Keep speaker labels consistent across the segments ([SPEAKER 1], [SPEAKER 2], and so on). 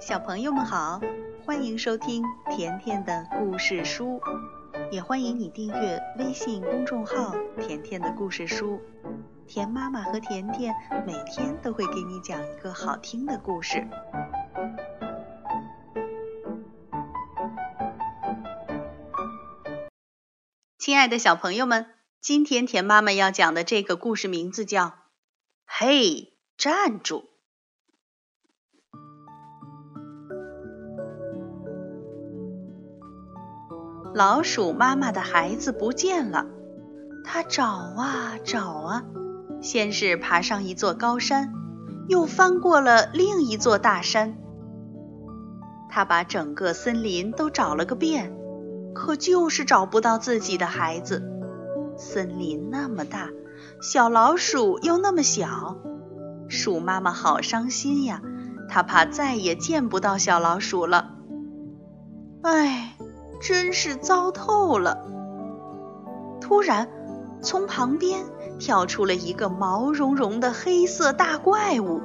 [SPEAKER 1] 小朋友们好，欢迎收听甜甜的故事书，也欢迎你订阅微信公众号“甜甜的故事书”。甜妈妈和甜甜每天都会给你讲一个好听的故事。亲爱的小朋友们，今天甜妈妈要讲的这个故事名字叫《嘿，站住》。老鼠妈妈的孩子不见了，它找啊找啊，先是爬上一座高山，又翻过了另一座大山。它把整个森林都找了个遍，可就是找不到自己的孩子。森林那么大，小老鼠又那么小，鼠妈妈好伤心呀！它怕再也见不到小老鼠了。唉。真是糟透了！突然，从旁边跳出了一个毛茸茸的黑色大怪物，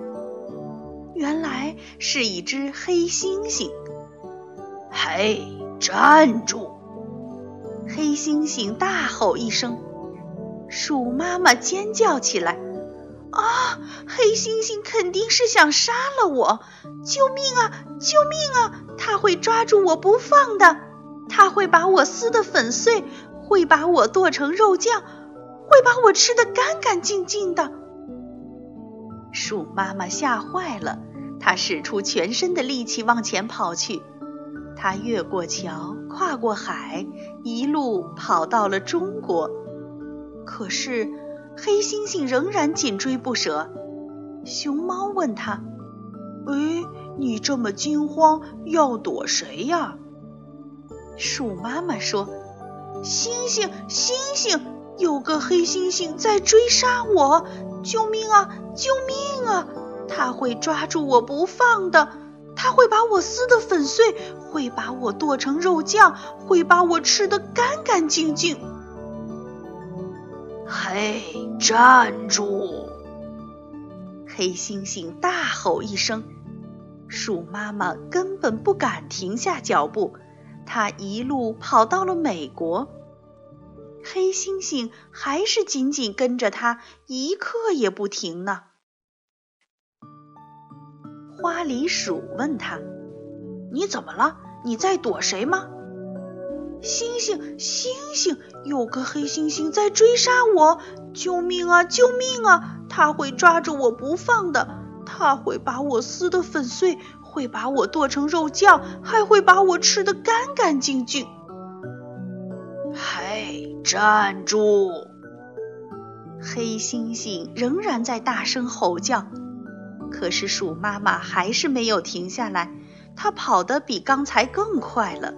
[SPEAKER 1] 原来是一只黑猩猩。
[SPEAKER 2] 嘿，站住！
[SPEAKER 1] 黑猩猩大吼一声，鼠妈妈尖叫起来：“啊！黑猩猩肯定是想杀了我！救命啊！救命啊！他会抓住我不放的！”它会把我撕得粉碎，会把我剁成肉酱，会把我吃得干干净净的。鼠妈妈吓坏了，它使出全身的力气往前跑去。它越过桥，跨过海，一路跑到了中国。可是黑猩猩仍然紧追不舍。熊猫问他：“
[SPEAKER 2] 哎，你这么惊慌，要躲谁呀？”
[SPEAKER 1] 鼠妈妈说：“星星，星星，有个黑猩猩在追杀我！救命啊，救命啊！他会抓住我不放的，他会把我撕得粉碎，会把我剁成肉酱，会把我吃得干干净净。”
[SPEAKER 2] 嘿，站住！
[SPEAKER 1] 黑猩猩大吼一声，鼠妈妈根本不敢停下脚步。他一路跑到了美国，黑猩猩还是紧紧跟着他，一刻也不停呢。花梨鼠问他：“你怎么了？你在躲谁吗？”“星星，星星，有个黑猩猩在追杀我！救命啊，救命啊！他会抓着我不放的，他会把我撕得粉碎。”会把我剁成肉酱，还会把我吃得干干净净。
[SPEAKER 2] 嘿，站住！
[SPEAKER 1] 黑猩猩仍然在大声吼叫，可是鼠妈妈还是没有停下来，它跑得比刚才更快了。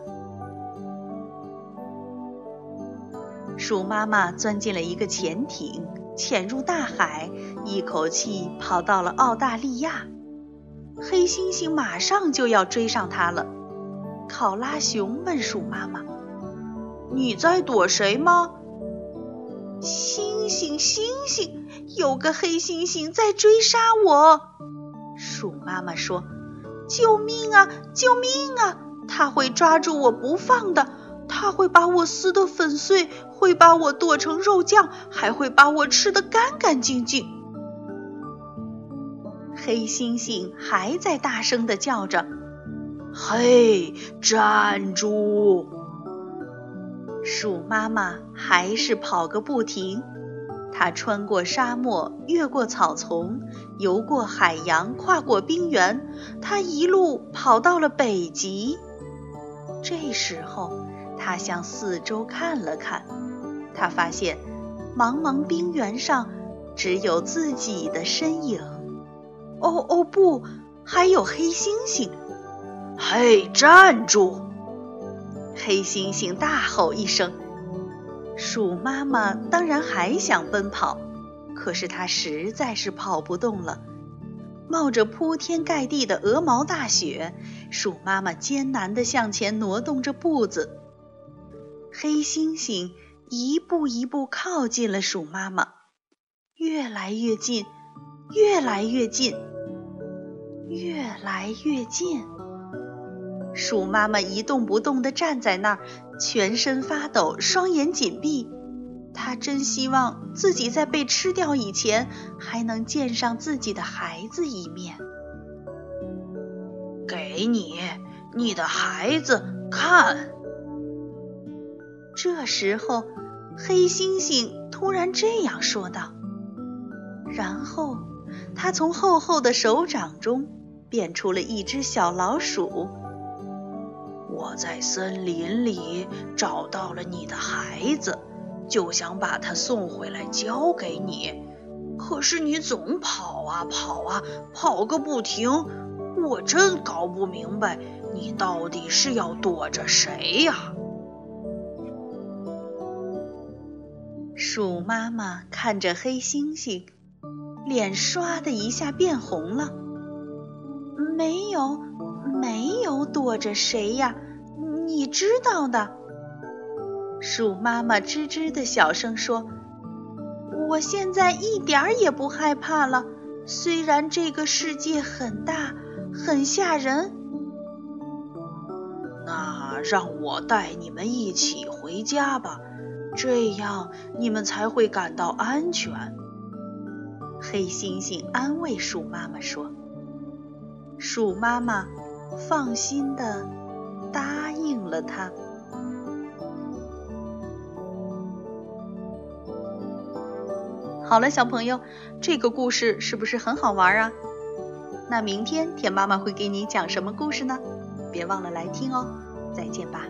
[SPEAKER 1] 鼠妈妈钻进了一个潜艇，潜入大海，一口气跑到了澳大利亚。黑猩猩马上就要追上它了。考拉熊问鼠妈妈：“
[SPEAKER 2] 你在躲谁吗？”“
[SPEAKER 1] 星星，星星，有个黑猩猩在追杀我。”鼠妈妈说：“救命啊，救命啊！它会抓住我不放的，它会把我撕得粉碎，会把我剁成肉酱，还会把我吃得干干净净。”黑猩猩还在大声的叫着：“
[SPEAKER 2] 嘿，站住！”
[SPEAKER 1] 鼠妈妈还是跑个不停。它穿过沙漠，越过草丛，游过海洋，跨过冰原。它一路跑到了北极。这时候，它向四周看了看，它发现茫茫冰原上只有自己的身影。哦哦不，还有黑猩猩！
[SPEAKER 2] 嘿，站住！
[SPEAKER 1] 黑猩猩大吼一声。鼠妈妈当然还想奔跑，可是它实在是跑不动了。冒着铺天盖地的鹅毛大雪，鼠妈妈艰难地向前挪动着步子。黑猩猩一步一步靠近了鼠妈妈，越来越近。越来越近，越来越近。鼠妈妈一动不动地站在那儿，全身发抖，双眼紧闭。她真希望自己在被吃掉以前，还能见上自己的孩子一面。
[SPEAKER 2] 给你，你的孩子看。
[SPEAKER 1] 这时候，黑猩猩突然这样说道，然后他从厚厚的手掌中变出了一只小老鼠。
[SPEAKER 2] 我在森林里找到了你的孩子，就想把他送回来交给你，可是你总跑啊跑啊，跑个不停，我真搞不明白你到底是要躲着谁呀？
[SPEAKER 1] 鼠妈妈看着黑猩猩，脸唰的一下变红了。没有，没有躲着谁呀？你知道的。鼠妈妈吱吱的小声说：“我现在一点儿也不害怕了，虽然这个世界很大，很吓人。”
[SPEAKER 2] 那让我带你们一起回家吧。这样你们才会感到安全。”
[SPEAKER 1] 黑猩猩安慰鼠妈妈说。鼠妈妈放心的答应了他。好了，小朋友，这个故事是不是很好玩啊？那明天田妈妈会给你讲什么故事呢？别忘了来听哦。再见吧。